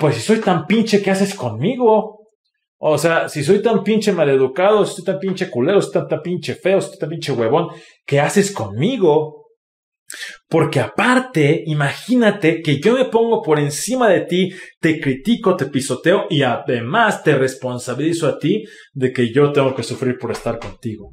pues si soy tan pinche, ¿qué haces conmigo? O sea, si soy tan pinche maleducado, si soy tan pinche culero, si soy tan, pinche feo, si soy tan pinche huevón, ¿qué haces conmigo? Porque aparte, imagínate que yo me pongo por encima de ti, te critico, te pisoteo y además te responsabilizo a ti de que yo tengo que sufrir por estar contigo.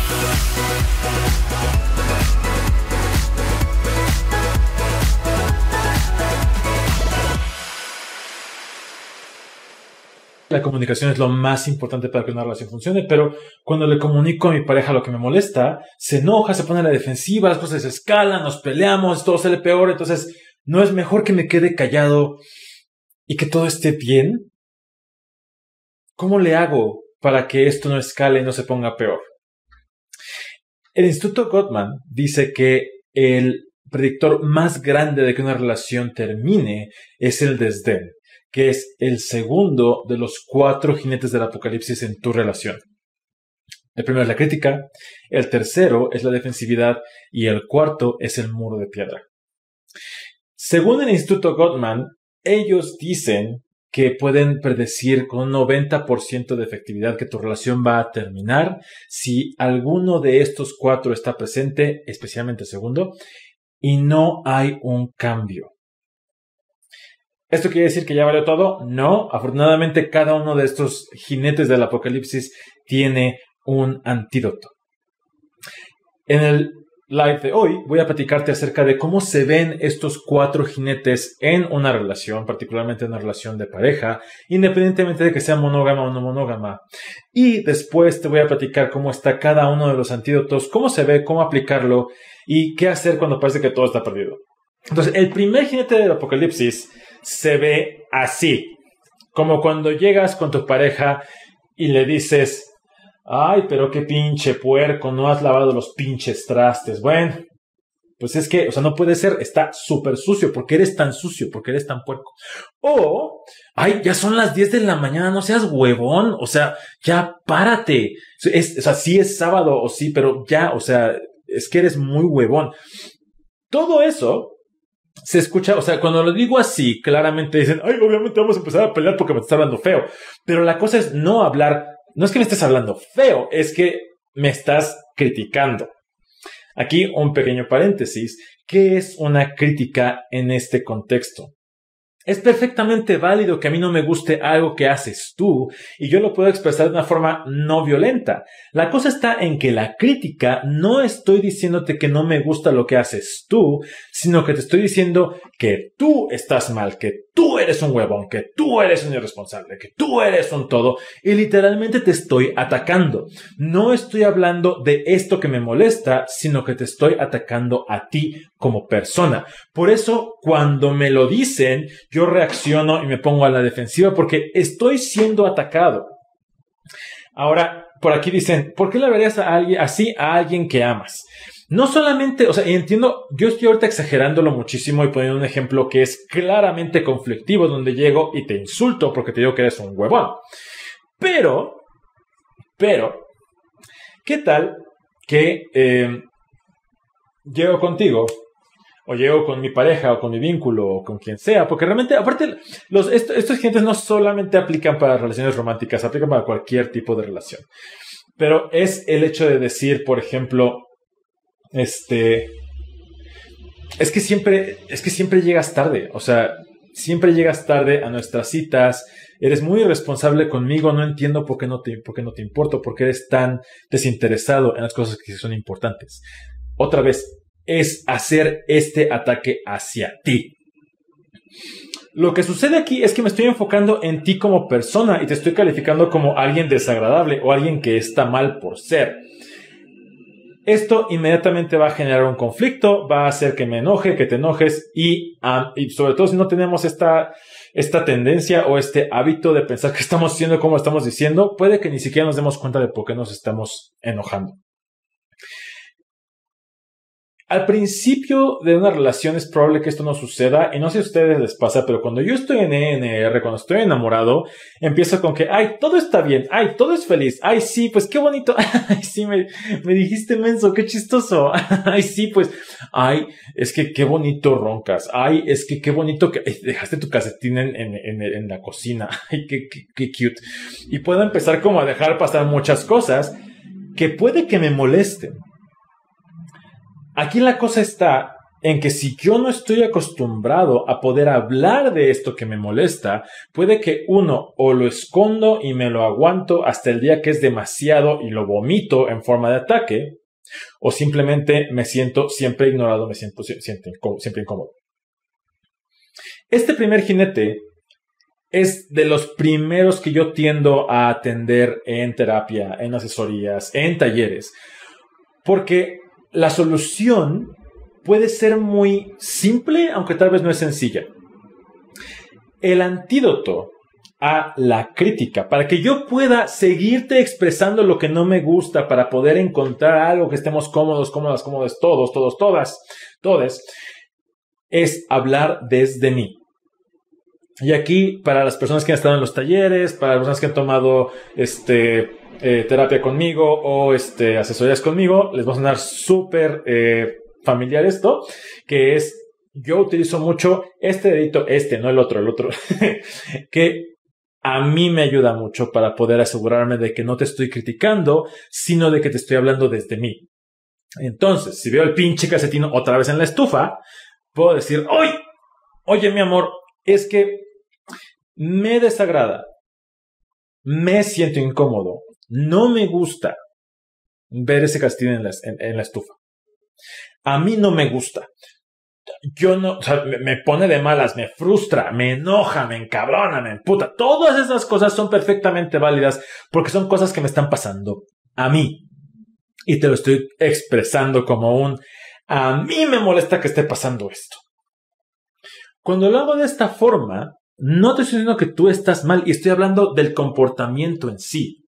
La comunicación es lo más importante para que una relación funcione, pero cuando le comunico a mi pareja lo que me molesta, se enoja, se pone a la defensiva, las cosas se escalan, nos peleamos, todo sale peor, entonces no es mejor que me quede callado y que todo esté bien. ¿Cómo le hago para que esto no escale y no se ponga peor? El Instituto Gottman dice que el predictor más grande de que una relación termine es el desdén, que es el segundo de los cuatro jinetes del apocalipsis en tu relación. El primero es la crítica, el tercero es la defensividad y el cuarto es el muro de piedra. Según el Instituto Gottman, ellos dicen que pueden predecir con un 90% de efectividad que tu relación va a terminar si alguno de estos cuatro está presente, especialmente el segundo, y no hay un cambio. ¿Esto quiere decir que ya valió todo? No, afortunadamente cada uno de estos jinetes del apocalipsis tiene un antídoto. En el live de hoy voy a platicarte acerca de cómo se ven estos cuatro jinetes en una relación, particularmente en una relación de pareja, independientemente de que sea monógama o no monógama. Y después te voy a platicar cómo está cada uno de los antídotos, cómo se ve, cómo aplicarlo y qué hacer cuando parece que todo está perdido. Entonces, el primer jinete del apocalipsis se ve así, como cuando llegas con tu pareja y le dices, Ay, pero qué pinche puerco, no has lavado los pinches trastes. Bueno, pues es que, o sea, no puede ser, está súper sucio, porque eres tan sucio, porque eres tan puerco. O, ay, ya son las 10 de la mañana, no seas huevón, o sea, ya párate. Es, o sea, sí es sábado o sí, pero ya, o sea, es que eres muy huevón. Todo eso se escucha, o sea, cuando lo digo así, claramente dicen, ay, obviamente vamos a empezar a pelear porque me está hablando feo. Pero la cosa es no hablar no es que me estés hablando feo, es que me estás criticando. Aquí un pequeño paréntesis. ¿Qué es una crítica en este contexto? Es perfectamente válido que a mí no me guste algo que haces tú y yo lo puedo expresar de una forma no violenta. La cosa está en que la crítica no estoy diciéndote que no me gusta lo que haces tú, sino que te estoy diciendo que tú estás mal, que tú eres un huevón, que tú eres un irresponsable, que tú eres un todo y literalmente te estoy atacando. No estoy hablando de esto que me molesta, sino que te estoy atacando a ti como persona. Por eso, cuando me lo dicen, yo reacciono y me pongo a la defensiva porque estoy siendo atacado. Ahora, por aquí dicen, ¿por qué le verías a alguien así a alguien que amas? No solamente, o sea, entiendo, yo estoy ahorita exagerándolo muchísimo y poniendo un ejemplo que es claramente conflictivo, donde llego y te insulto porque te digo que eres un huevón. Pero, pero, ¿qué tal que eh, llego contigo o llego con mi pareja o con mi vínculo o con quien sea, porque realmente, aparte, los, estos gentes no solamente aplican para relaciones románticas, aplican para cualquier tipo de relación. Pero es el hecho de decir, por ejemplo, este, es que siempre, es que siempre llegas tarde, o sea, siempre llegas tarde a nuestras citas, eres muy irresponsable conmigo, no entiendo por qué no te, por qué no te importo, por qué eres tan desinteresado en las cosas que son importantes. Otra vez, es hacer este ataque hacia ti. Lo que sucede aquí es que me estoy enfocando en ti como persona y te estoy calificando como alguien desagradable o alguien que está mal por ser. Esto inmediatamente va a generar un conflicto, va a hacer que me enoje, que te enojes y, sobre todo si no tenemos esta, esta tendencia o este hábito de pensar que estamos haciendo como estamos diciendo, puede que ni siquiera nos demos cuenta de por qué nos estamos enojando. Al principio de una relación es probable que esto no suceda y no sé si a ustedes les pasa, pero cuando yo estoy en ENR, cuando estoy enamorado, empiezo con que, ay, todo está bien, ay, todo es feliz, ay, sí, pues qué bonito, ay, sí, me, me dijiste menso, qué chistoso, ay, sí, pues, ay, es que qué bonito roncas, ay, es que qué bonito que dejaste tu casetín en, en, en, la cocina, ay, qué, qué, qué cute. Y puedo empezar como a dejar pasar muchas cosas que puede que me molesten Aquí la cosa está en que si yo no estoy acostumbrado a poder hablar de esto que me molesta, puede que uno o lo escondo y me lo aguanto hasta el día que es demasiado y lo vomito en forma de ataque, o simplemente me siento siempre ignorado, me siento siempre incómodo. Este primer jinete es de los primeros que yo tiendo a atender en terapia, en asesorías, en talleres, porque la solución puede ser muy simple, aunque tal vez no es sencilla. El antídoto a la crítica, para que yo pueda seguirte expresando lo que no me gusta, para poder encontrar algo que estemos cómodos, cómodas, cómodos, todos, todos, todas, todes, es hablar desde mí. Y aquí, para las personas que han estado en los talleres, para las personas que han tomado este, eh, terapia conmigo o este, asesorías conmigo, les va a sonar súper eh, familiar esto, que es, yo utilizo mucho este dedito, este, no el otro, el otro, que a mí me ayuda mucho para poder asegurarme de que no te estoy criticando, sino de que te estoy hablando desde mí. Entonces, si veo el pinche casetino otra vez en la estufa, puedo decir, oye, oye mi amor, es que me desagrada, me siento incómodo, no me gusta ver ese castillo en la, estufa. A mí no me gusta. Yo no, o sea, me, pone de malas, me frustra, me enoja, me encabrona, me emputa. Todas esas cosas son perfectamente válidas porque son cosas que me están pasando a mí. Y te lo estoy expresando como un, a mí me molesta que esté pasando esto. Cuando lo hago de esta forma, no te estoy diciendo que tú estás mal y estoy hablando del comportamiento en sí.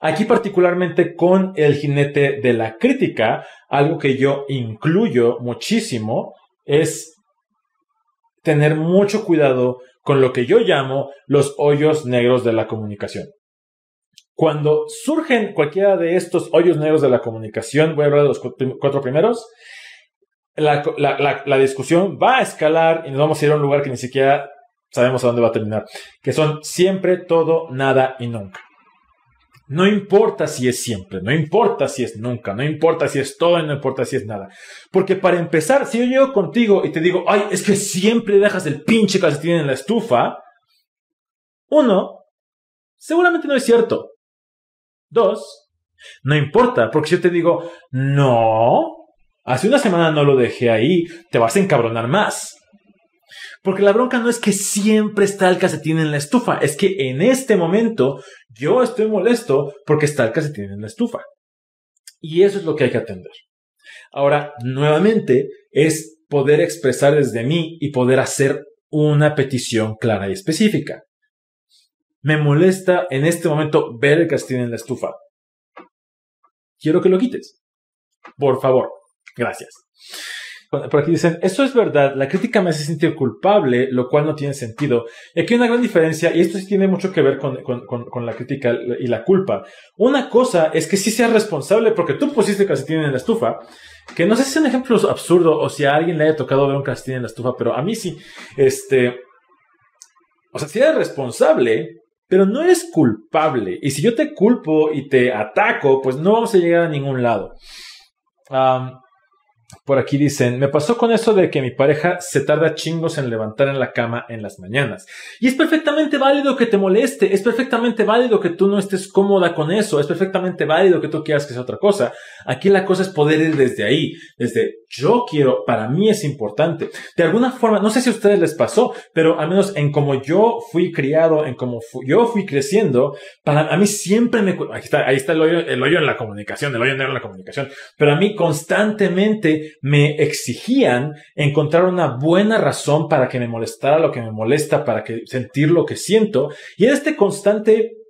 Aquí particularmente con el jinete de la crítica, algo que yo incluyo muchísimo es tener mucho cuidado con lo que yo llamo los hoyos negros de la comunicación. Cuando surgen cualquiera de estos hoyos negros de la comunicación, voy a hablar de los cuatro primeros, la, la, discusión va a escalar y nos vamos a ir a un lugar que ni siquiera sabemos a dónde va a terminar, que son siempre todo, nada y nunca. No importa si es siempre, no importa si es nunca, no importa si es todo, no importa si es nada. Porque para empezar, si yo llego contigo y te digo, ay, es que siempre dejas el pinche calcetín en la estufa, uno, seguramente no es cierto. Dos, no importa, porque si yo te digo, no, hace una semana no lo dejé ahí, te vas a encabronar más. Porque la bronca no es que siempre está el calcetín en la estufa, es que en este momento yo estoy molesto porque está el calcetín en la estufa. Y eso es lo que hay que atender. Ahora, nuevamente, es poder expresar desde mí y poder hacer una petición clara y específica. Me molesta en este momento ver el calcetín en la estufa. Quiero que lo quites. Por favor. Gracias. Por aquí dicen, eso es verdad, la crítica me hace sentir culpable, lo cual no tiene sentido. Y aquí hay una gran diferencia, y esto sí tiene mucho que ver con, con, la crítica y la culpa. Una cosa es que sí seas responsable porque tú pusiste calcetín en la estufa, que no sé si es un ejemplo absurdo o si a alguien le haya tocado ver un calcetín en la estufa, pero a mí sí, este, o sea, si eres responsable, pero no eres culpable. Y si yo te culpo y te ataco, pues no vamos a llegar a ningún lado. Por aquí dicen, me pasó con eso de que mi pareja se tarda chingos en levantar en la cama en las mañanas. Y es perfectamente válido que te moleste, es perfectamente válido que tú no estés cómoda con eso, es perfectamente válido que tú quieras que sea otra cosa. Aquí la cosa es poder ir desde ahí, desde yo quiero, para mí es importante. De alguna forma, no sé si a ustedes les pasó, pero al menos en como yo fui criado, en como yo fui creciendo, para a mí siempre me... Ahí está, ahí está el hoyo, el hoyo en la comunicación, el hoyo negro en la comunicación. Pero a mí constantemente constantemente me exigían encontrar una buena razón para que me molestara lo que me molesta, para que sentir lo que siento. Y este constante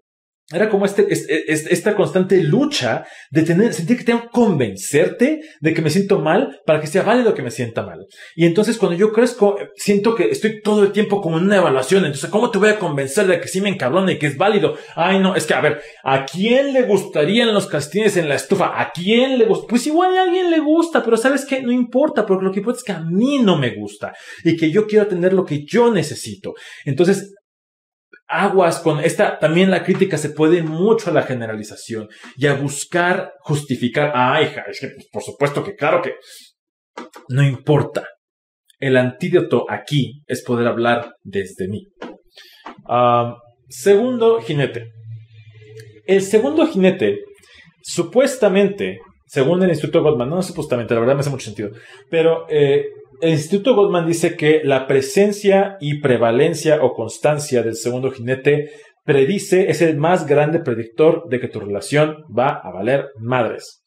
era como este, esta constante lucha de tener, sentir que tengo que convencerte de que me siento mal para que sea válido que me sienta mal. Y entonces cuando yo crezco, siento que estoy todo el tiempo como en una evaluación. Entonces, ¿cómo te voy a convencer de que sí me encabrona y que es válido? Ay, no, es que a ver, ¿a quién le gustarían los castines en la estufa? ¿A quién le gusta? Pues igual a alguien le gusta, pero ¿sabes qué? No importa, porque lo que importa es que a mí no me gusta y que yo quiero tener lo que yo necesito. Entonces, aguas con esta, también la crítica se puede mucho a la generalización y a buscar justificar, hija, es que pues, por supuesto que claro que no importa. El antídoto aquí es poder hablar desde mí. segundo jinete. El segundo jinete, supuestamente, según el Instituto Goldman, no supuestamente, la verdad me hace mucho sentido, pero eh, el Instituto Goldman dice que la presencia y prevalencia o constancia del segundo jinete predice, es el más grande predictor de que tu relación va a valer madres.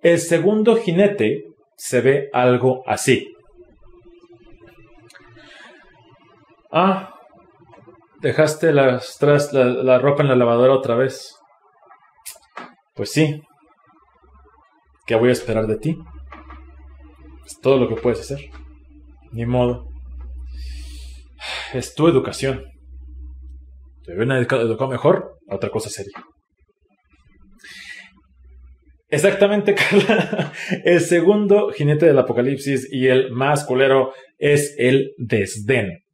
El segundo jinete se ve algo así. Ah, dejaste las, tras, la ropa en la lavadora otra vez. Pues sí. ¿Qué voy a esperar de ti? Todo lo que puedes hacer. Ni modo. Es tu educación. Te hubieran educado mejor, otra cosa sería. Exactamente, Carla. El segundo jinete del apocalipsis y el más culero es el desdén.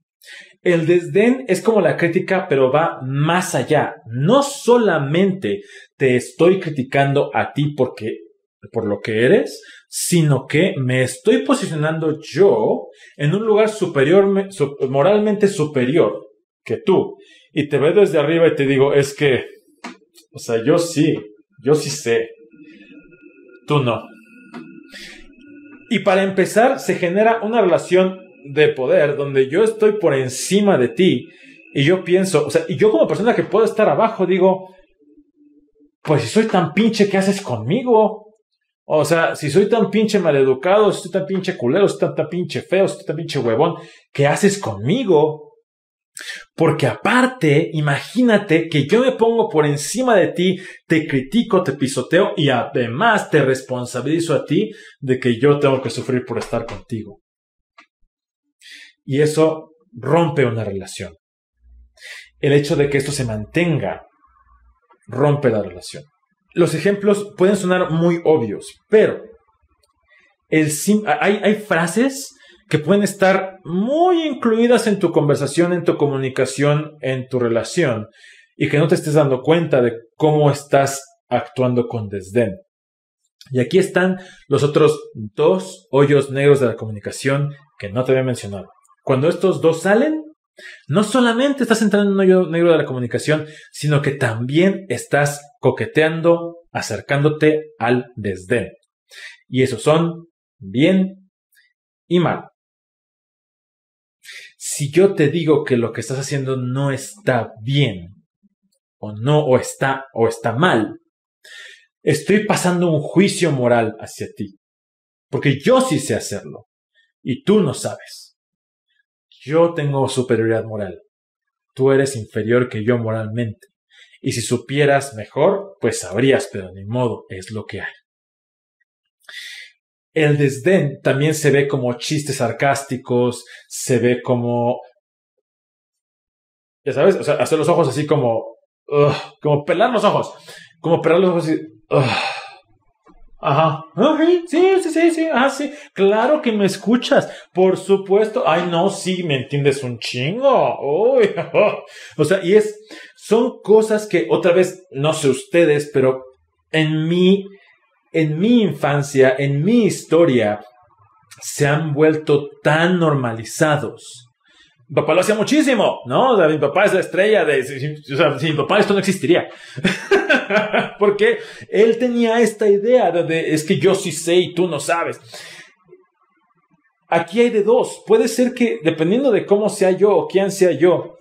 El desdén es como la crítica, pero va más allá. No solamente te estoy criticando a ti porque por lo que eres, sino que me estoy posicionando yo en un lugar superior, moralmente superior que tú. Y te veo desde arriba y te digo, es que, o sea, yo sí, yo sí sé, tú no. Y para empezar, se genera una relación de poder donde yo estoy por encima de ti y yo pienso, o sea, y yo como persona que puedo estar abajo digo, pues si soy tan pinche, ¿qué haces conmigo? O sea, si soy tan pinche maleducado, si soy tan pinche culero, si soy tan, pinche feo, si soy tan pinche huevón, ¿qué haces conmigo? Porque aparte, imagínate que yo me pongo por encima de ti, te critico, te pisoteo y además te responsabilizo a ti de que yo tengo que sufrir por estar contigo. Y eso rompe una relación. El hecho de que esto se mantenga rompe la relación los ejemplos pueden sonar muy obvios, pero el hay, hay frases que pueden estar muy incluidas en tu conversación, en tu comunicación, en tu relación, y que no te estés dando cuenta de cómo estás actuando con desdén. Y aquí están los otros dos hoyos negros de la comunicación que no te había mencionado. Cuando estos dos salen, no solamente estás entrando en un hoyo negro de la comunicación, sino que también estás coqueteando, acercándote al desdén. Y esos son bien y mal. Si yo te digo que lo que estás haciendo no está bien, o no, o está, o está mal, estoy pasando un juicio moral hacia ti. Porque yo sí sé hacerlo. Y tú no sabes. Yo tengo superioridad moral. Tú eres inferior que yo moralmente. Y si supieras mejor, pues sabrías, pero ni modo, es lo que hay. El desdén también se ve como chistes sarcásticos, se ve como... Ya sabes, o sea, hacer los ojos así como... como pelar los ojos. Como pelar los ojos así... Ajá. Sí, sí, sí, sí. Ah, sí. Claro que me escuchas. Por supuesto. Ay, no, sí, me entiendes un chingo. O sea, y es, son cosas que otra vez, no sé ustedes, pero en mi, en mi infancia, en mi historia, se han vuelto tan normalizados mi papá lo hacía muchísimo, ¿no? Mi papá es la estrella de... Sin mi papá esto no existiría. Porque él tenía esta idea de, es que yo sí sé y tú no sabes. Aquí hay de dos. Puede ser que dependiendo de cómo sea yo o quién sea yo,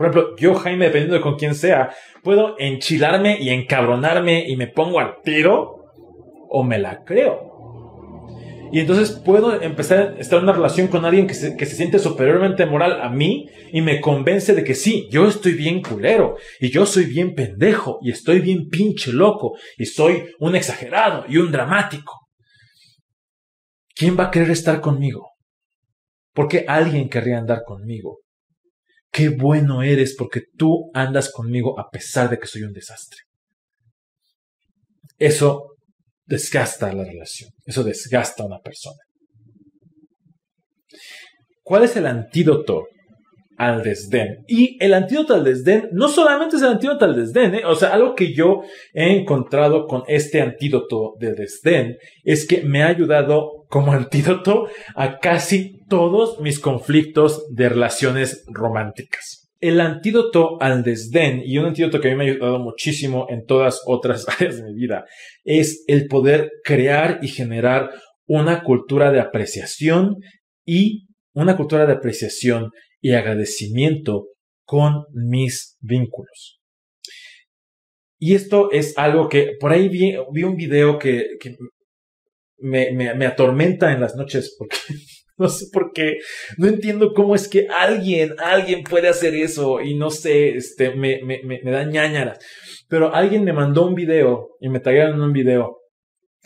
por ejemplo, yo, Jaime, dependiendo de con quién sea, puedo enchilarme y encabronarme y me pongo al tiro o me la creo. Y entonces puedo empezar a estar en una relación con alguien que se, que se siente superiormente moral a mí y me convence de que sí, yo estoy bien culero y yo soy bien pendejo y estoy bien pinche loco y soy un exagerado y un dramático. ¿Quién va a querer estar conmigo? ¿Por qué alguien querría andar conmigo? Qué bueno eres porque tú andas conmigo a pesar de que soy un desastre. Eso desgasta la relación, eso desgasta a una persona. ¿Cuál es el antídoto al desdén? Y el antídoto al desdén no solamente es el antídoto al desdén, ¿eh? o sea, algo que yo he encontrado con este antídoto de desdén es que me ha ayudado como antídoto a casi todos mis conflictos de relaciones románticas. El antídoto al desdén, y un antídoto que a mí me ha ayudado muchísimo en todas otras áreas de mi vida, es el poder crear y generar una cultura de apreciación y una cultura de apreciación y agradecimiento con mis vínculos. Y esto es algo que por ahí vi, un video que, me, me, atormenta en las noches porque no sé por qué, no entiendo cómo es que alguien, alguien puede hacer eso y no sé, este, me, me, me, da ñañaras. Pero alguien me mandó un video y me tallaron un video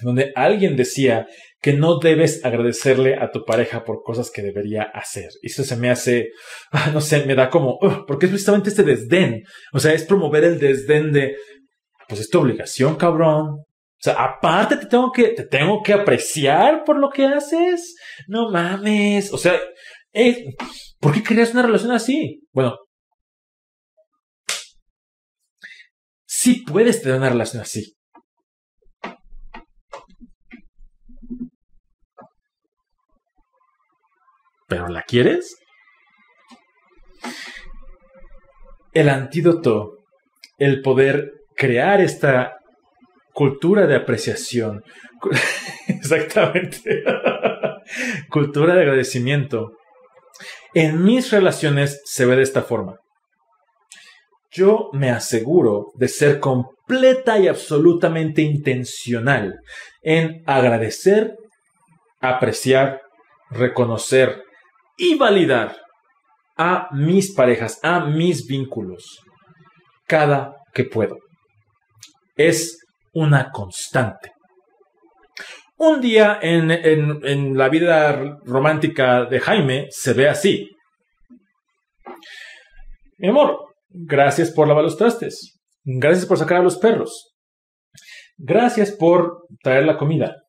donde alguien decía que no debes agradecerle a tu pareja por cosas que debería hacer. Y eso se me hace, ah, no sé, me da como, porque es justamente este desdén. O sea, es promover el desdén de, pues es tu obligación, cabrón. O sea, aparte te tengo que, te tengo que apreciar por lo que haces. No mames. O sea, ¿por qué querías una relación así? Bueno, sí puedes tener una relación así. ¿Pero la quieres? El antídoto, el poder crear esta cultura de apreciación. Exactamente. cultura de agradecimiento. En mis relaciones se ve de esta forma. Yo me aseguro de ser completa y absolutamente intencional en agradecer, apreciar, reconocer y validar a mis parejas, a mis vínculos, cada que puedo. Es una constante. Un día en, la vida romántica de Jaime se ve así. Mi amor, gracias por lavar los trastes. Gracias por sacar a los perros. Gracias por traer la comida.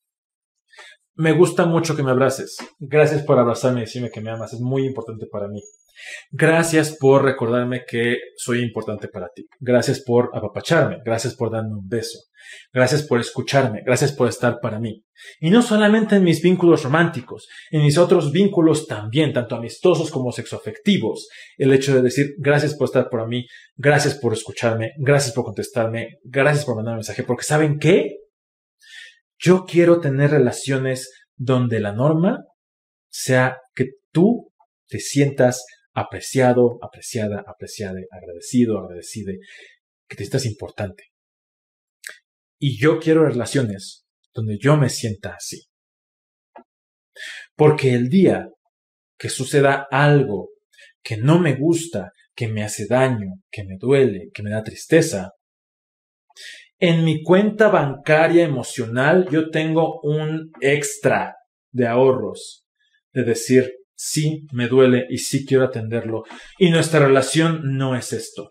Me gusta mucho que me abraces. Gracias por abrazarme y decirme que me amas. Es muy importante para mí. Gracias por recordarme que soy importante para ti. Gracias por apapacharme. Gracias por darme un beso. Gracias por escucharme. Gracias por estar para mí. Y no solamente en mis vínculos románticos, en mis otros vínculos también, tanto amistosos como sexoafectivos. El hecho de decir gracias por estar para mí. Gracias por escucharme. Gracias por contestarme. Gracias por mandar un mensaje. Porque ¿saben qué? Yo quiero tener relaciones donde la norma sea que tú te sientas apreciado, apreciada, apreciada, agradecido, agradecide, que te sientas importante. Y yo quiero relaciones donde yo me sienta así. Porque el día que suceda algo que no me gusta, que me hace daño, que me duele, que me da tristeza, en mi cuenta bancaria emocional yo tengo un extra de ahorros de decir, sí me duele y sí quiero atenderlo. Y nuestra relación no es esto.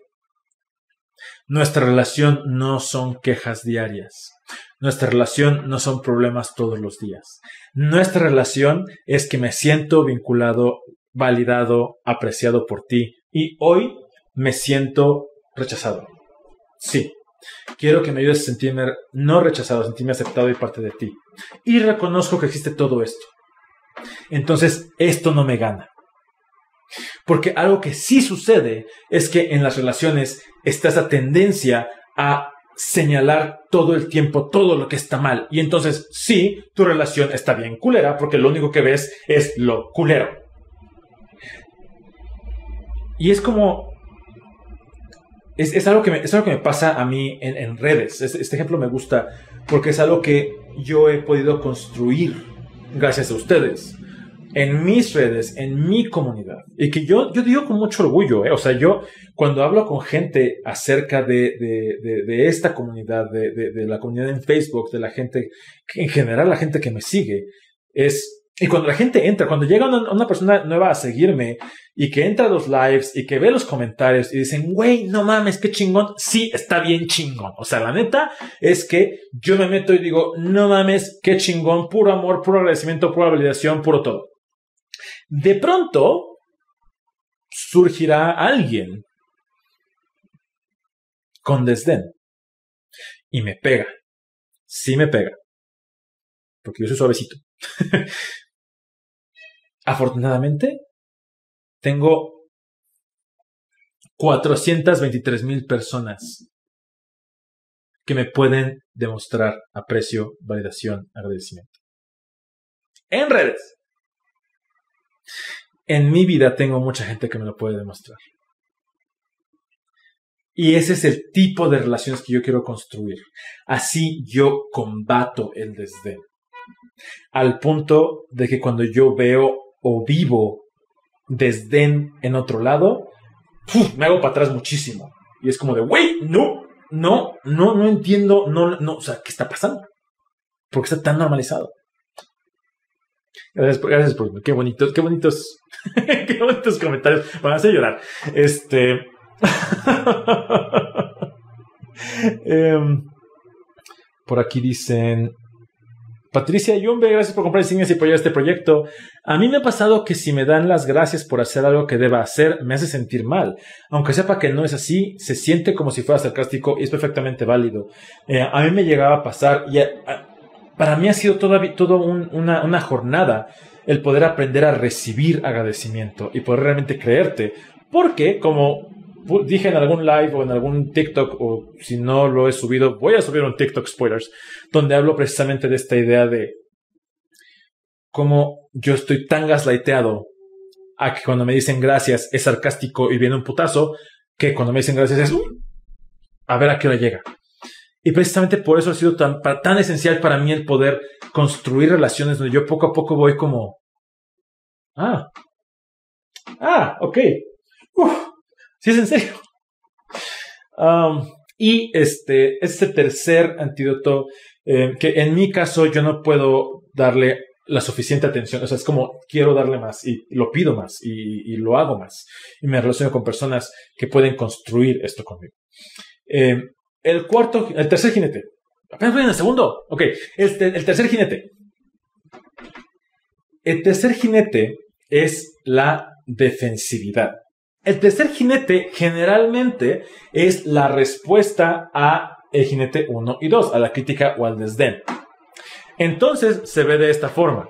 Nuestra relación no son quejas diarias. Nuestra relación no son problemas todos los días. Nuestra relación es que me siento vinculado, validado, apreciado por ti y hoy me siento rechazado. Sí, quiero que me ayudes a sentirme no rechazado, sentirme aceptado y parte de ti. Y reconozco que existe todo esto. Entonces, esto no me gana. Porque algo que sí sucede es que en las relaciones está esa tendencia a señalar todo el tiempo todo lo que está mal. Y entonces, sí, tu relación está bien culera porque lo único que ves es lo culero. Y es como... Es, algo, que me, es algo que me pasa a mí en, en redes. Este, ejemplo me gusta porque es algo que yo he podido construir gracias a ustedes en mis redes, en mi comunidad. Y que yo, yo digo con mucho orgullo, ¿eh? o sea, yo cuando hablo con gente acerca de, de, de, esta comunidad, de, de, la comunidad en Facebook, de la gente, en general la gente que me sigue, es, y cuando la gente entra, cuando llega una, persona nueva a seguirme y que entra a los lives y que ve los comentarios y dicen, güey, no mames, qué chingón, sí, está bien chingón. O sea, la neta es que yo me meto y digo, no mames, qué chingón, puro amor, puro agradecimiento, pura validación, puro todo. De pronto surgirá alguien con desdén y me pega. Sí me pega. Porque yo soy suavecito. Afortunadamente, tengo 423 mil personas que me pueden demostrar aprecio, validación, agradecimiento. En redes. En mi vida tengo mucha gente que me lo puede demostrar. Y ese es el tipo de relaciones que yo quiero construir. Así yo combato el desdén. Al punto de que cuando yo veo o vivo desdén en otro lado, me hago para atrás muchísimo. Y es como de, wey, no, no, no, no entiendo, no, no, o sea, ¿qué está pasando? ¿Por qué está tan normalizado? Gracias por, gracias por qué bonitos, qué bonitos, qué bonitos comentarios. A hacer llorar. Este. Em, por aquí dicen. Patricia Yumbe, gracias por comprar insignias y apoyar este proyecto. A mí me ha pasado que si me dan las gracias por hacer algo que deba hacer, me hace sentir mal. Aunque sepa que no es así, se siente como si fuera sarcástico y es perfectamente válido. Eh, a mí me llegaba a pasar y para mí ha sido toda, todo una, una jornada el poder aprender a recibir agradecimiento y poder realmente creerte. Porque, como dije en algún live o en algún TikTok, o si no lo he subido, voy a subir un TikTok spoilers, donde hablo precisamente de esta idea de cómo yo estoy tan gaslighteado a que cuando me dicen gracias es sarcástico y viene un putazo, que cuando me dicen gracias es a ver a qué hora llega. Y precisamente por eso ha sido tan, tan esencial para mí el poder construir relaciones donde yo poco a poco voy como, ah, ah, ok, Uf, sí es en serio. Y este, este tercer antídoto, eh, que en mi caso yo no puedo darle la suficiente atención, o sea, es como quiero darle más y lo pido más y, lo hago más y me relaciono con personas que pueden construir esto conmigo. Eh, el cuarto, el tercer jinete. Apenas voy en el segundo. Ok, este, el tercer jinete. El tercer jinete es la defensividad. El tercer jinete generalmente es la respuesta a el jinete 1 y 2, a la crítica o al desdén. Entonces se ve de esta forma.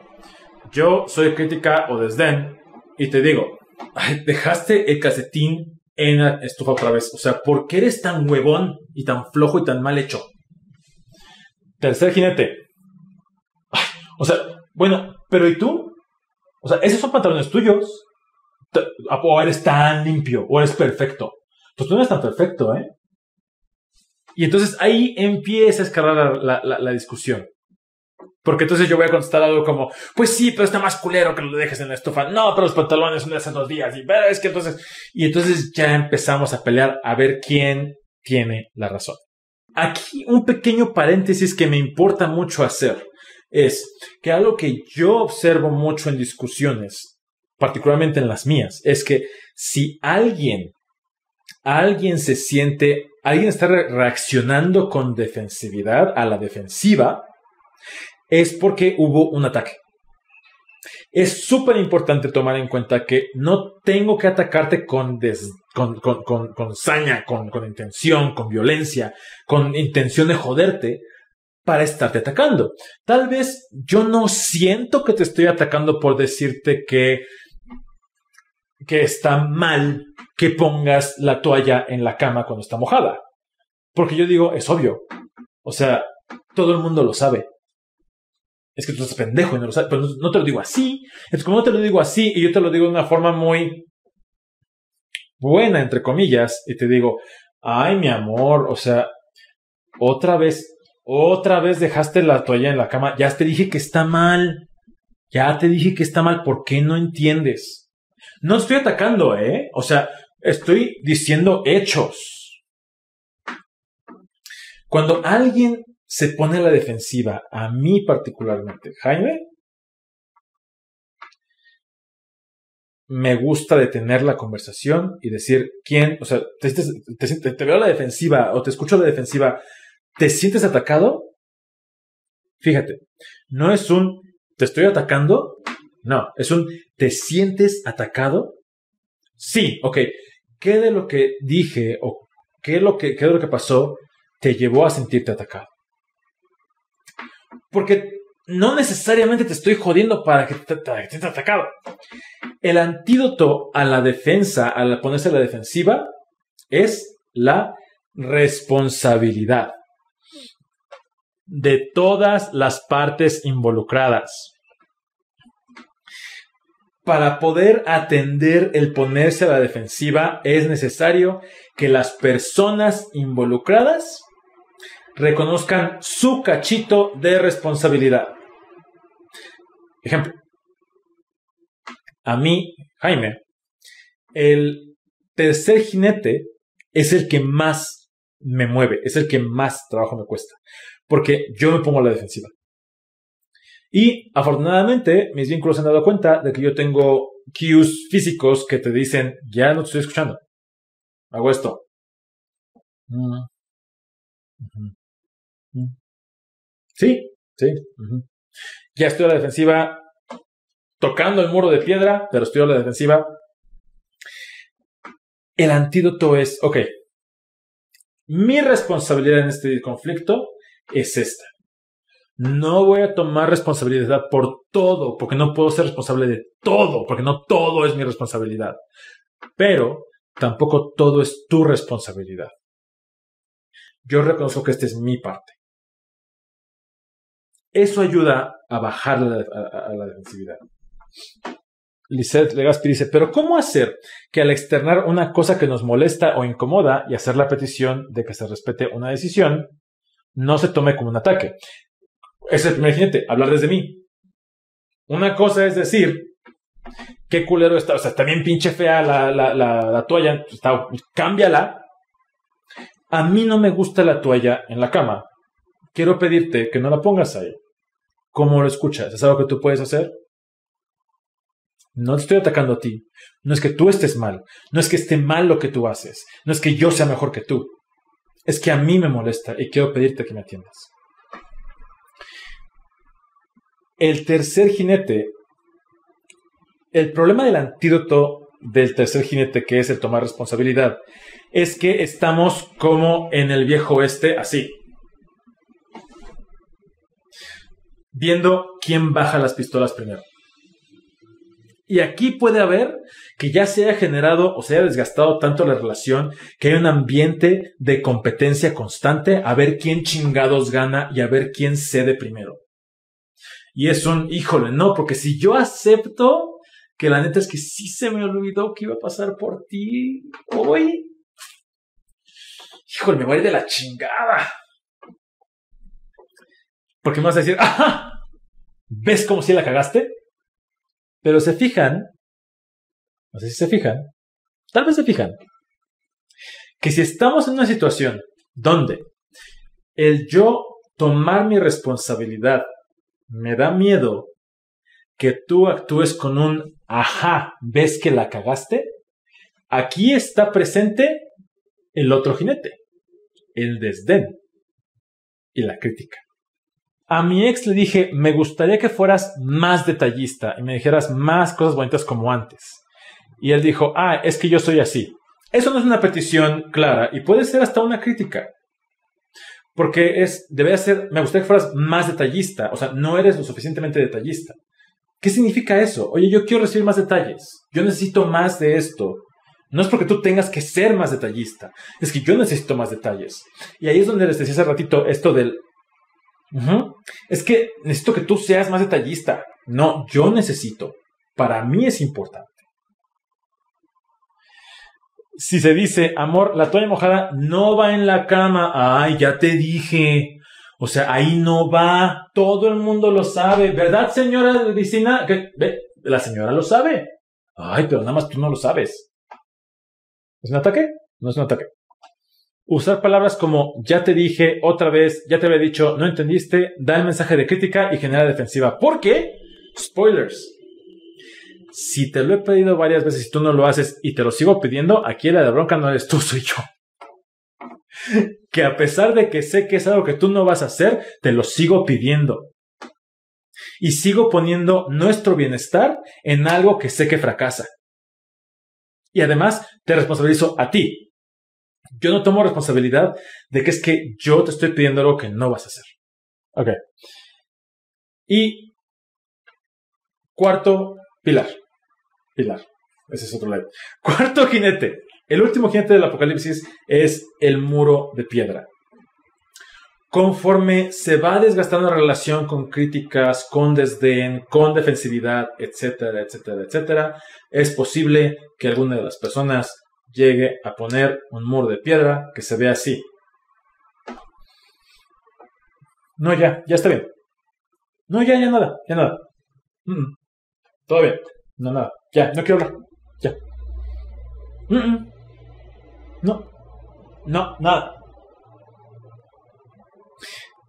Yo soy crítica o desdén y te digo, dejaste el casetín en la estufa otra vez. O sea, ¿por qué eres tan huevón y tan flojo y tan mal hecho? Tercer jinete. o sea, bueno, pero ¿y tú? O sea, esos son pantalones tuyos. O eres tan limpio, o eres perfecto. Pues tú no eres tan perfecto, ¿eh? Y entonces ahí empieza a escalar la discusión. Porque entonces yo voy a contestar algo como, pues sí, pero está más culero que lo dejes en la estufa. No, pero los pantalones son de hace dos días. Y pero es que entonces, y entonces ya empezamos a pelear a ver quién tiene la razón. Aquí un pequeño paréntesis que me importa mucho hacer es que algo que yo observo mucho en discusiones, particularmente en las mías, es que si alguien, alguien se siente, alguien está reaccionando con defensividad a la defensiva, es porque hubo un ataque. Es súper importante tomar en cuenta que no tengo que atacarte con, con, con, con, saña, con intención, con violencia, con intención de joderte para estarte atacando. Tal vez yo no siento que te estoy atacando por decirte que, que está mal que pongas la toalla en la cama cuando está mojada. Porque yo digo, es obvio. O sea, todo el mundo lo sabe es que tú estás pendejo y no lo sabes, pero no, te lo digo así. Es como no te lo digo así y yo te lo digo de una forma muy buena, entre comillas, y te digo, ay, mi amor, o sea, otra vez, otra vez dejaste la toalla en la cama, ya te dije que está mal. Ya te dije que está mal, ¿por qué no entiendes? No estoy atacando, ¿eh? O sea, estoy diciendo hechos. Cuando alguien se pone a la defensiva, a mí particularmente, Jaime, me gusta detener la conversación y decir quién, o sea, te, te, veo a la defensiva o te escucho a la defensiva, ¿te sientes atacado? Fíjate, no es un te estoy atacando, no, es un te sientes atacado. Sí, ok, ¿qué de lo que dije o qué, lo que, qué de lo que pasó te llevó a sentirte atacado? Porque no necesariamente te estoy jodiendo para que te, sientas atacado. El antídoto a la defensa, al ponerse a la defensiva, es la responsabilidad de todas las partes involucradas. Para poder atender el ponerse a la defensiva es necesario que las personas involucradas reconozcan su cachito de responsabilidad. Ejemplo. A mí, Jaime, el tercer jinete es el que más me mueve, es el que más trabajo me cuesta, porque yo me pongo a la defensiva. Y afortunadamente mis vínculos se han dado cuenta de que yo tengo cues físicos que te dicen, ya no te estoy escuchando. Hago esto. Mm. Mm. Sí, sí. Ya estoy a la defensiva tocando el muro de piedra, pero estoy a la defensiva. El antídoto es, ok, mi responsabilidad en este conflicto es esta. No voy a tomar responsabilidad por todo, porque no puedo ser responsable de todo, porque no todo es mi responsabilidad. Pero tampoco todo es tu responsabilidad. Yo reconozco que esta es mi parte. Eso ayuda a bajar la, defensividad. Lisette Legaspi dice, pero ¿cómo hacer que al externar una cosa que nos molesta o incomoda y hacer la petición de que se respete una decisión, no se tome como un ataque? Es el primer jinete, hablar desde mí. Una cosa es decir, qué culero está, o sea, está bien pinche fea la, la, la, toalla, está, cámbiala. A mí no me gusta la toalla en la cama. Quiero pedirte que no la pongas ahí. ¿Cómo lo escuchas? ¿Es algo que tú puedes hacer? No te estoy atacando a ti. No es que tú estés mal. No es que esté mal lo que tú haces. No es que yo sea mejor que tú. Es que a mí me molesta y quiero pedirte que me atiendas. El tercer jinete. El problema del antídoto del tercer jinete, que es el tomar responsabilidad, es que estamos como en el viejo oeste, así. viendo quién baja las pistolas primero. Y aquí puede haber que ya se haya generado o se haya desgastado tanto la relación que hay un ambiente de competencia constante a ver quién chingados gana y a ver quién cede primero. Y es un, híjole, no, porque si yo acepto que la neta es que sí se me olvidó que iba a pasar por ti hoy, híjole, me voy a ir de la chingada. Porque me vas a decir, ¡ajá! ¿Ves cómo si la cagaste? Pero se fijan, no sé si se fijan, tal vez se fijan, que si estamos en una situación donde el yo tomar mi responsabilidad me da miedo que tú actúes con un ajá, ¿ves que la cagaste? Aquí está presente el otro jinete, el desdén y la crítica. A mi ex le dije, me gustaría que fueras más detallista y me dijeras más cosas bonitas como antes. Y él dijo, ah, es que yo soy así. Eso no es una petición clara y puede ser hasta una crítica. Porque es, debe ser, me gustaría que fueras más detallista. O sea, no eres lo suficientemente detallista. ¿Qué significa eso? Oye, yo quiero recibir más detalles. Yo necesito más de esto. No es porque tú tengas que ser más detallista. Es que yo necesito más detalles. Y ahí es donde les decía hace ratito esto del es que necesito que tú seas más detallista. No, yo necesito. Para mí es importante. Si se dice, amor, la toalla mojada no va en la cama. Ay, ya te dije. O sea, ahí no va. Todo el mundo lo sabe. ¿Verdad, señora Vicina? La señora lo sabe. Ay, pero nada más tú no lo sabes. ¿Es un ataque? No es un ataque. Usar palabras como ya te dije otra vez, ya te había dicho, no entendiste, da el mensaje de crítica y genera defensiva. ¿Por qué? Spoilers. Si te lo he pedido varias veces y tú no lo haces y te lo sigo pidiendo, aquí la de bronca no eres tú, soy yo. que a pesar de que sé que es algo que tú no vas a hacer, te lo sigo pidiendo. Y sigo poniendo nuestro bienestar en algo que sé que fracasa. Y además te responsabilizo a ti. Yo no tomo responsabilidad de que es que yo te estoy pidiendo algo que no vas a hacer. Ok. Y cuarto pilar. Pilar. Ese es otro lado. Cuarto jinete. El último jinete del apocalipsis es el muro de piedra. Conforme se va desgastando la relación con críticas, con desdén, con defensividad, etcétera, etcétera, etcétera, es posible que alguna de las personas llegue a poner un muro de piedra que se vea así. No, ya, ya está bien. No, ya, ya nada, ya nada. Mm, todo bien. No, nada. Ya, no quiero hablar. Ya. No. No, nada.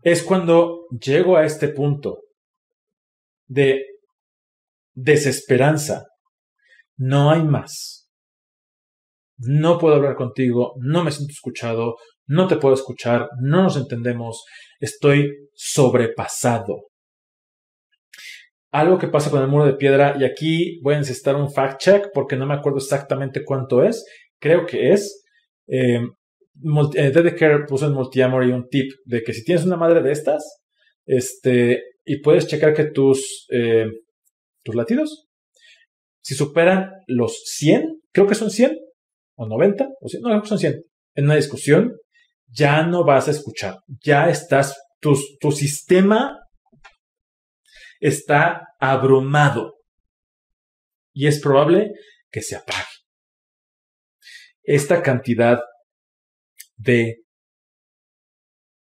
Es cuando llego a este punto de desesperanza. No hay más. No puedo hablar contigo, no me siento escuchado, no te puedo escuchar, no nos entendemos, estoy sobrepasado. Algo que pasa con el muro de piedra, y aquí voy a necesitar un fact check porque no me acuerdo exactamente cuánto es, creo que es eh, eh puso en Multiamory un tip de que si tienes una madre de estas, este, y puedes checar que tus, eh, tus latidos, si superan los 100, creo que son 100, o 90, o 100, no, creo que son 100, en una discusión, ya no vas a escuchar, ya estás, tu, tu sistema está abrumado. Y es probable que se apague. Esta cantidad de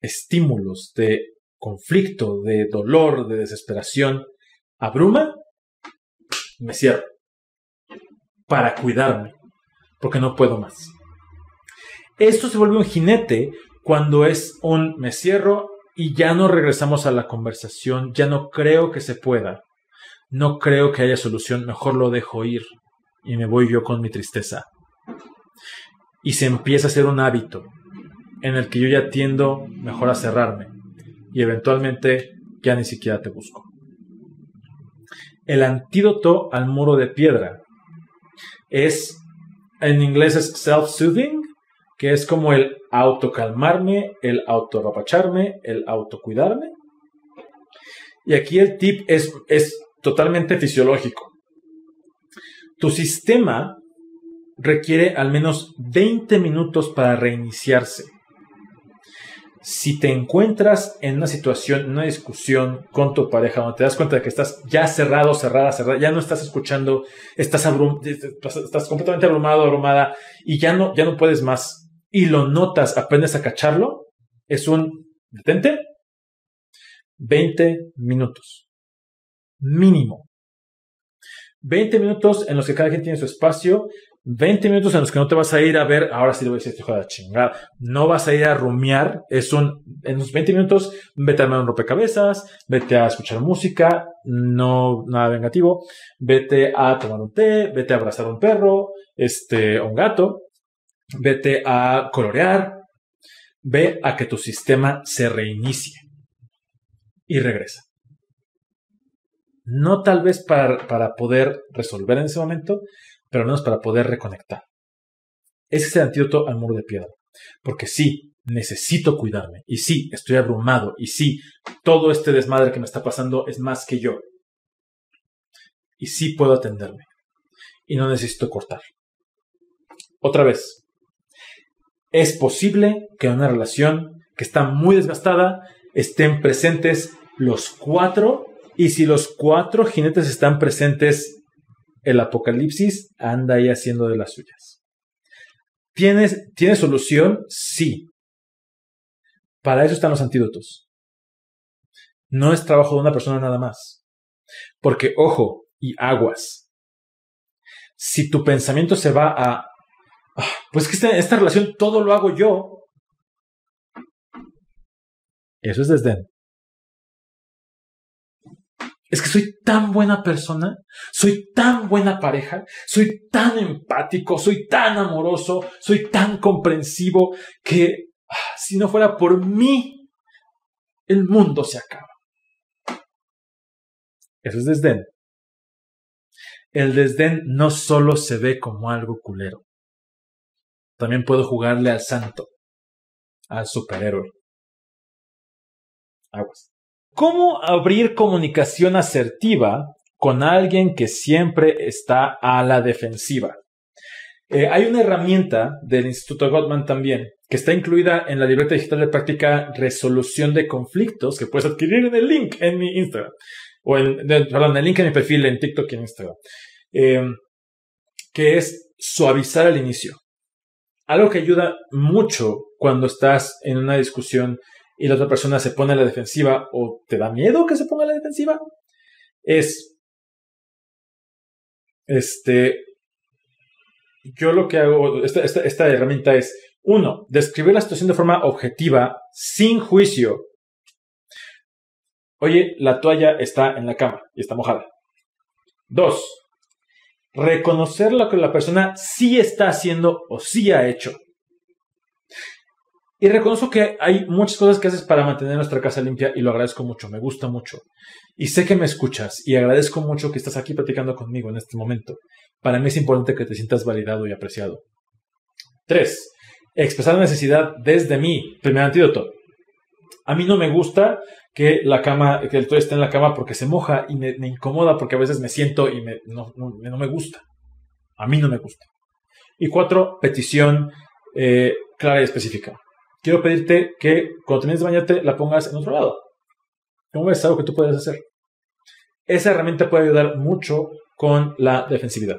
estímulos, de conflicto, de dolor, de desesperación, abruma, me cierro. Para cuidarme, porque no puedo más. Esto se vuelve un jinete cuando es un me cierro y ya no regresamos a la conversación, ya no creo que se pueda, no creo que haya solución, mejor lo dejo ir y me voy yo con mi tristeza y se empieza a hacer un hábito en el que yo ya tiendo mejor a cerrarme y eventualmente ya ni siquiera te busco. El antídoto al muro de piedra es, en inglés es self-soothing, que es como el autocalmarme, el autorrapacharme, el autocuidarme. Y aquí el tip es, es totalmente fisiológico. Tu sistema requiere al menos 20 minutos para reiniciarse. Si te encuentras en una situación, una discusión con tu pareja, donde te das cuenta de que estás ya cerrado, cerrada, cerrada, ya no estás escuchando, estás, estás completamente abrumado, abrumada, y ya no, ya no puedes más, y lo notas, aprendes a cacharlo, es un detente, 20 minutos. Mínimo. 20 minutos en los que cada quien tiene su espacio 20 minutos en los que no te vas a ir a ver, ahora sí le voy a decir, hijo de la chingada, no vas a ir a rumiar, es un, en los 20 minutos, vete a armar un rompecabezas, vete a escuchar música, no nada vengativo, vete a tomar un té, vete a abrazar a un perro, este, un gato, vete a colorear, ve a que tu sistema se reinicie y regresa. No tal vez para, para poder resolver en ese momento, pero al menos para poder reconectar. Ese es el antídoto al muro de piedra. Porque sí, necesito cuidarme. Y sí, estoy abrumado. Y sí, todo este desmadre que me está pasando es más que yo. Y sí puedo atenderme. Y no necesito cortar. Otra vez, es posible que en una relación que está muy desgastada estén presentes los cuatro. Y si los cuatro jinetes están presentes el apocalipsis anda ahí haciendo de las suyas. ¿Tienes, ¿Tiene solución? Sí. Para eso están los antídotos. no es trabajo de una persona nada más. Porque, ojo, y aguas. Si tu pensamiento se va a, pues que esta, esta relación todo lo hago yo, eso es desdén. Es que soy tan buena persona, soy tan buena pareja, soy tan empático, soy tan amoroso, soy tan comprensivo que ah, si no fuera por mí, el mundo se acaba. Eso es desdén. El desdén no solo se ve como algo culero. También puedo jugarle al santo, al superhéroe. Aguas. ¿Cómo abrir comunicación asertiva con alguien que siempre está a la defensiva? Eh, hay una herramienta del Instituto Gottman también que está incluida en la libreta digital de práctica resolución de conflictos que puedes adquirir en el link en mi Instagram o en, el link en mi perfil en TikTok y en Instagram, eh, que es suavizar al inicio. Algo que ayuda mucho cuando estás en una discusión y la otra persona se pone a la defensiva o te da miedo que se ponga a la defensiva, es, este, yo lo que hago, esta, esta herramienta es, uno, describir la situación de forma objetiva, sin juicio. Oye, la toalla está en la cama y está mojada. Dos, reconocer lo que la persona sí está haciendo o sí ha hecho. Y reconozco que hay muchas cosas que haces para mantener nuestra casa limpia y lo agradezco mucho, me gusta mucho. Y sé que me escuchas y agradezco mucho que estás aquí platicando conmigo en este momento. Para mí es importante que te sientas validado y apreciado. Tres, expresar la necesidad desde mí. Primer antídoto. A mí no me gusta que la cama, que el toy esté en la cama porque se moja y me, incomoda porque a veces me siento y me, no, me gusta. A mí no me gusta. Y cuatro, petición eh, clara y específica quiero pedirte que cuando termines de bañarte la pongas en otro lado. ¿Cómo ves algo que tú puedes hacer? Esa herramienta puede ayudar mucho con la defensividad.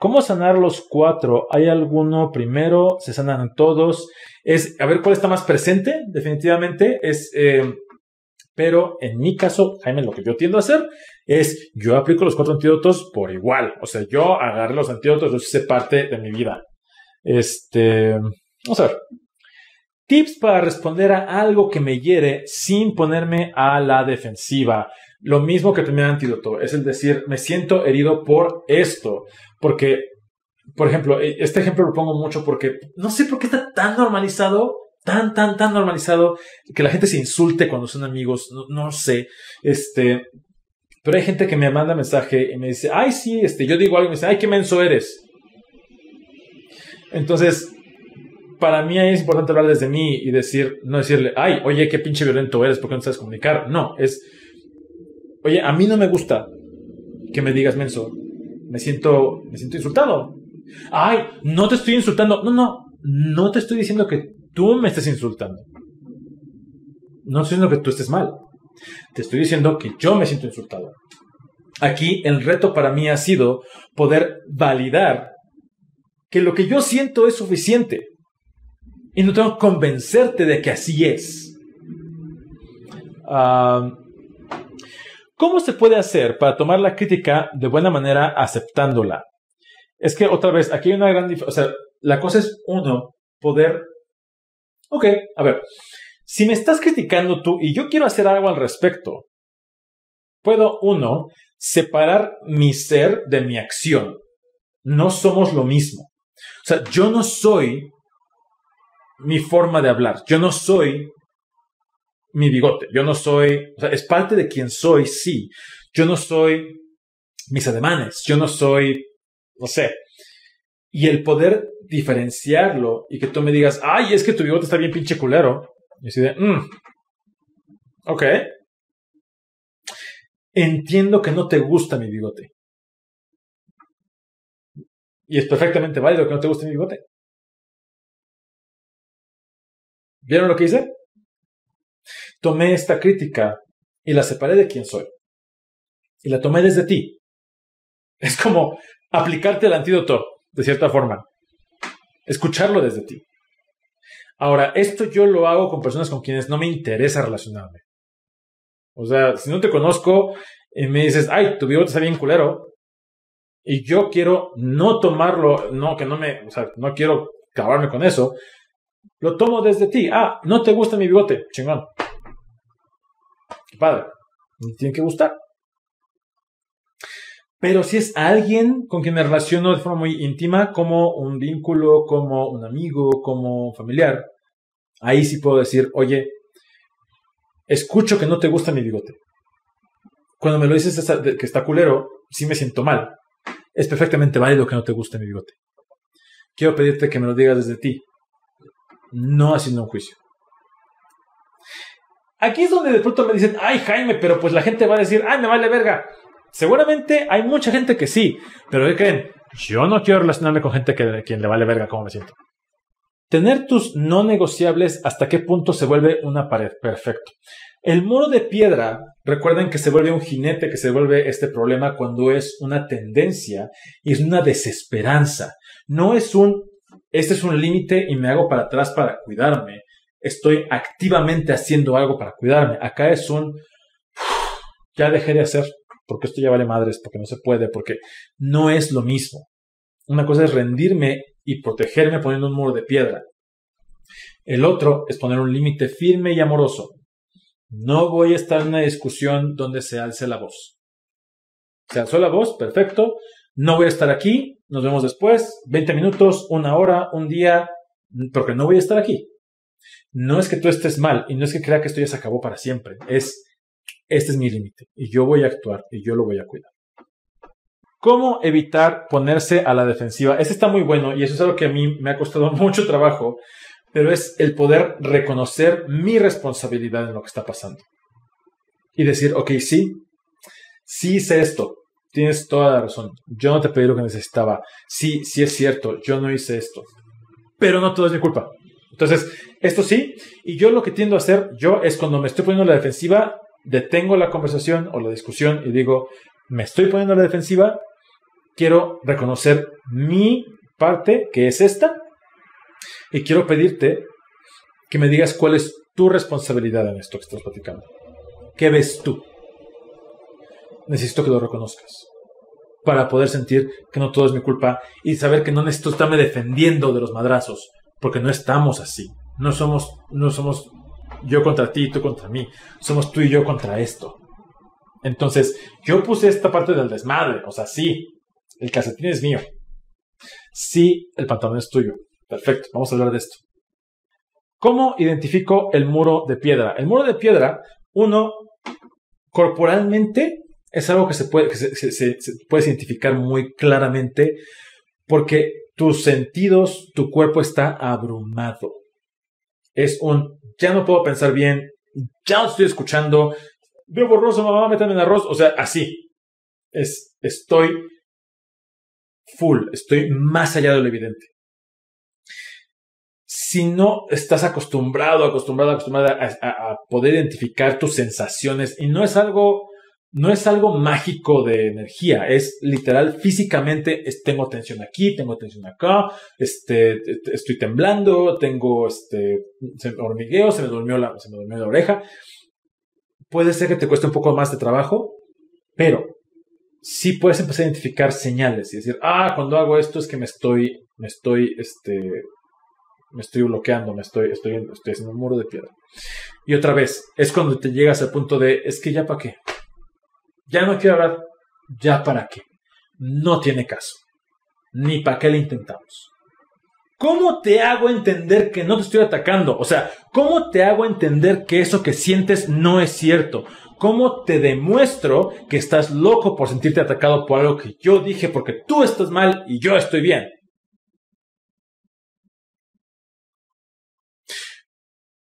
¿Cómo sanar los cuatro? ¿Hay alguno primero? ¿Se sanan todos? Es a ver cuál está más presente, definitivamente. Es, eh, pero en mi caso, Jaime, lo que yo tiendo a hacer es yo aplico los cuatro antídotos por igual. O sea, yo agarré los antídotos, los hice parte de mi vida. Este, vamos a ver. Tips para responder a algo que me hiere sin ponerme a la defensiva. Lo mismo que el primer antídoto, es el decir, me siento herido por esto. Porque, por ejemplo, e, este ejemplo lo pongo mucho porque no sé por qué está tan normalizado, tan, tan, tan normalizado que la gente se insulte cuando son amigos. No, no sé. Este, pero hay gente que me manda mensaje y me dice, ay, sí, este, yo digo algo y me dice, ay, qué menso eres. Entonces, para mí es importante hablar desde mí y decir, no decirle, ay, oye, qué pinche violento eres, ¿por qué no sabes comunicar? No, es, oye, a mí no me gusta que me digas menso. Me siento, me siento insultado. Ay, no te estoy insultando. No, no, no te estoy diciendo que tú me estés insultando. No estoy diciendo que tú estés mal. Te estoy diciendo que yo me siento insultado. Aquí el reto para mí ha sido poder validar que lo que yo siento es suficiente. Y no tengo que convencerte de que así es. ¿Cómo se puede hacer para tomar la crítica de buena manera aceptándola? Es que otra vez, aquí hay una gran diferencia. O sea, la cosa es uno, poder... Ok, a ver, si me estás criticando tú y yo quiero hacer algo al respecto, puedo, uno, separar mi ser de mi acción. No somos lo mismo. O sea, yo no soy mi forma de hablar. Yo no soy mi bigote. Yo no soy, o sea, es parte de quien soy, sí. Yo no soy mis ademanes. Yo no soy, no sé. Y el poder diferenciarlo y que tú me digas, ay, es que tu bigote está bien pinche culero. Y así de, mm, ok. Entiendo que no te gusta mi bigote. Y es perfectamente válido que no te guste mi bigote. ¿Vieron lo que hice? Tomé esta crítica y la separé de quién soy. Y la tomé desde ti. Es como aplicarte el antídoto, de cierta forma. Escucharlo desde ti. Ahora, esto yo lo hago con personas con quienes no me interesa relacionarme. O sea, si no te conozco y me dices, ay, tu bigote está bien culero, y yo quiero no tomarlo, no, que no me, o sea, no quiero acabarme con eso, lo tomo desde ti. Ah, no te gusta mi bigote, chingón. Padre, me tiene que gustar. Pero si es alguien con quien me relaciono de forma muy íntima, como un vínculo, como un amigo, como un familiar, ahí sí puedo decir, oye, escucho que no te gusta mi bigote. Cuando me lo dices que está culero, sí me siento mal. Es perfectamente válido que no te guste mi bigote. Quiero pedirte que me lo digas desde ti, no haciendo un juicio. Aquí es donde de pronto me dicen, ay Jaime, pero pues la gente va a decir, ay, me vale verga. Seguramente hay mucha gente que sí, pero ¿qué creen? Yo no quiero relacionarme con gente que quien le vale verga cómo me siento. Tener tus no negociables hasta qué punto se vuelve una pared. Perfecto. El muro de piedra, recuerden que se vuelve un jinete, que se vuelve este problema cuando es una tendencia y es una desesperanza. No es un, este es un límite y me hago para atrás para cuidarme. Estoy activamente haciendo algo para cuidarme. Acá es un, ya dejé de hacer porque esto ya vale madres, porque no se puede, porque no es lo mismo. Una cosa es rendirme y protegerme poniendo un muro de piedra. El otro es poner un límite firme y amoroso. No voy a estar en una discusión donde se alce la voz. Se alzó la voz, perfecto. No voy a estar aquí, nos vemos después, 20 minutos, una hora, un día, porque no voy a estar aquí. No es que tú estés mal y no es que crea que esto ya se acabó para siempre. Es este es mi límite y yo voy a actuar y yo lo voy a cuidar. ¿Cómo evitar ponerse a la defensiva? Ese está muy bueno y eso es algo que a mí me ha costado mucho trabajo, pero es el poder reconocer mi responsabilidad en lo que está pasando. Y decir, ok, sí, sí hice esto, tienes toda la razón, yo no te pedí lo que necesitaba, sí, sí es cierto, yo no hice esto, pero no todo es mi culpa. Entonces, esto sí, y yo lo que tiendo a hacer, yo es cuando me estoy poniendo la defensiva, detengo la conversación o la discusión y digo, me estoy poniendo la defensiva, quiero reconocer mi parte, que es esta, y quiero pedirte que me digas cuál es tu responsabilidad en esto que estás platicando. ¿Qué ves tú? Necesito que lo reconozcas para poder sentir que no todo es mi culpa y saber que no necesito estarme defendiendo de los madrazos, porque no estamos así. No somos, no somos yo contra ti y tú contra mí. Somos tú y yo contra esto. Entonces, yo puse esta parte del desmadre. O sea, sí, el calcetín es mío. Sí, el pantalón es tuyo. Perfecto, vamos a hablar de esto. ¿Cómo identifico el muro de piedra? El muro de piedra, uno, corporalmente, es algo que se puede, se, puede identificar muy claramente porque tus sentidos, tu cuerpo está abrumado. Es un ya no puedo pensar bien, ya no estoy escuchando, veo borroso, mamá, métame en arroz, o sea, así. Es, estoy full, estoy más allá de lo evidente. Si no estás acostumbrado, acostumbrado, acostumbrada a, a poder identificar tus sensaciones, y no es algo no es algo mágico de energía, es literal físicamente, tengo tensión aquí, tengo tensión acá, este, estoy temblando, tengo este, hormigueo, se me durmió la, se me durmió la oreja. Puede ser que te cueste un poco más de trabajo, pero sí puedes empezar a identificar señales y decir, ah, cuando hago esto es que me estoy, me estoy, este, me estoy bloqueando, me estoy, estoy, estoy haciendo un muro de piedra. Y otra vez, es cuando te llegas al punto de, es que ya para qué ya no quiero hablar, ya para qué. No tiene caso. Ni para qué le intentamos. ¿Cómo te hago entender que no te estoy atacando? O sea, ¿cómo te hago entender que eso que sientes no es cierto? ¿Cómo te demuestro que estás loco por sentirte atacado por algo que yo dije porque tú estás mal y yo estoy bien?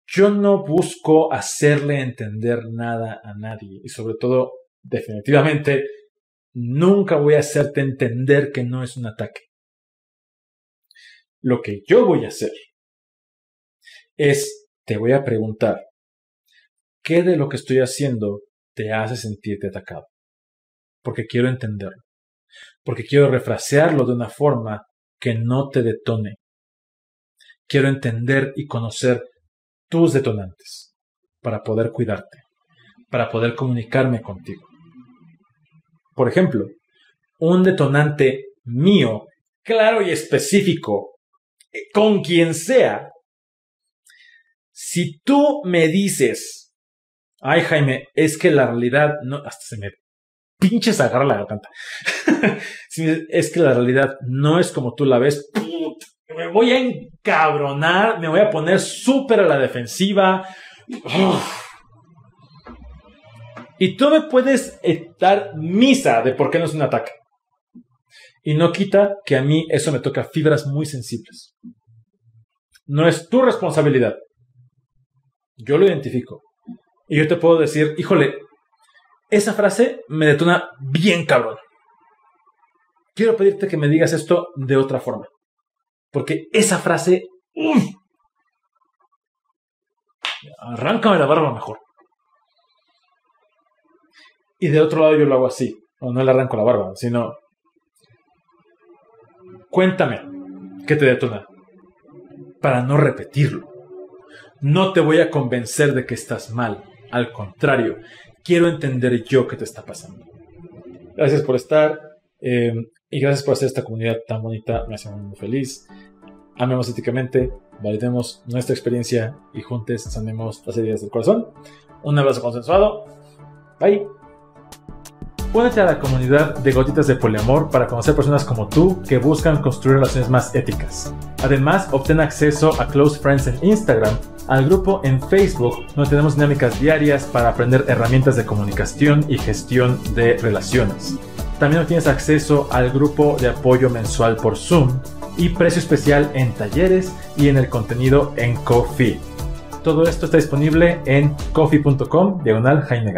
Yo no busco hacerle entender nada a nadie y sobre todo definitivamente nunca voy a hacerte entender que no es un ataque. Lo que yo voy a hacer es, te voy a preguntar, ¿qué de lo que estoy haciendo te hace sentirte atacado? Porque quiero entenderlo. Porque quiero refrasearlo de una forma que no te detone. Quiero entender y conocer tus detonantes para poder cuidarte para poder comunicarme contigo. Por ejemplo, un detonante mío, claro y específico, eh, con quien sea, si tú me dices, ay Jaime, es que la realidad no, hasta se me pinches agarra la garganta. si es que la realidad no es como tú la ves, me voy a encabronar, me voy a poner súper a la defensiva. Y tú me puedes dar misa de por qué no es un ataque. Y no quita que a mí eso me toca fibras muy sensibles. No es tu responsabilidad. Yo lo identifico. Y yo te puedo decir, híjole, esa frase me detona bien cabrón. Quiero pedirte que me digas esto de otra forma. Porque esa frase... arráncame la barba mejor. Y de otro lado yo lo hago así. O no le arranco la barba, sino... Cuéntame qué te detona. Para no repetirlo. No te voy a convencer de que estás mal. Al contrario, quiero entender yo qué te está pasando. Gracias por estar eh, y gracias por hacer esta comunidad tan bonita. Me hace muy feliz. Amemos éticamente, validemos nuestra experiencia y juntos sanemos las heridas del corazón. Un abrazo consensuado. Bye. Únete a la comunidad de Gotitas de Poliamor para conocer personas como tú que buscan construir relaciones más éticas. Además, obtén acceso a Close Friends en Instagram, al grupo en Facebook, donde tenemos dinámicas diarias para aprender herramientas de comunicación y gestión de relaciones. También obtienes acceso al grupo de apoyo mensual por Zoom y precio especial en talleres y en el contenido en Coffee. Todo esto está disponible en coffee.com diagonal Jaime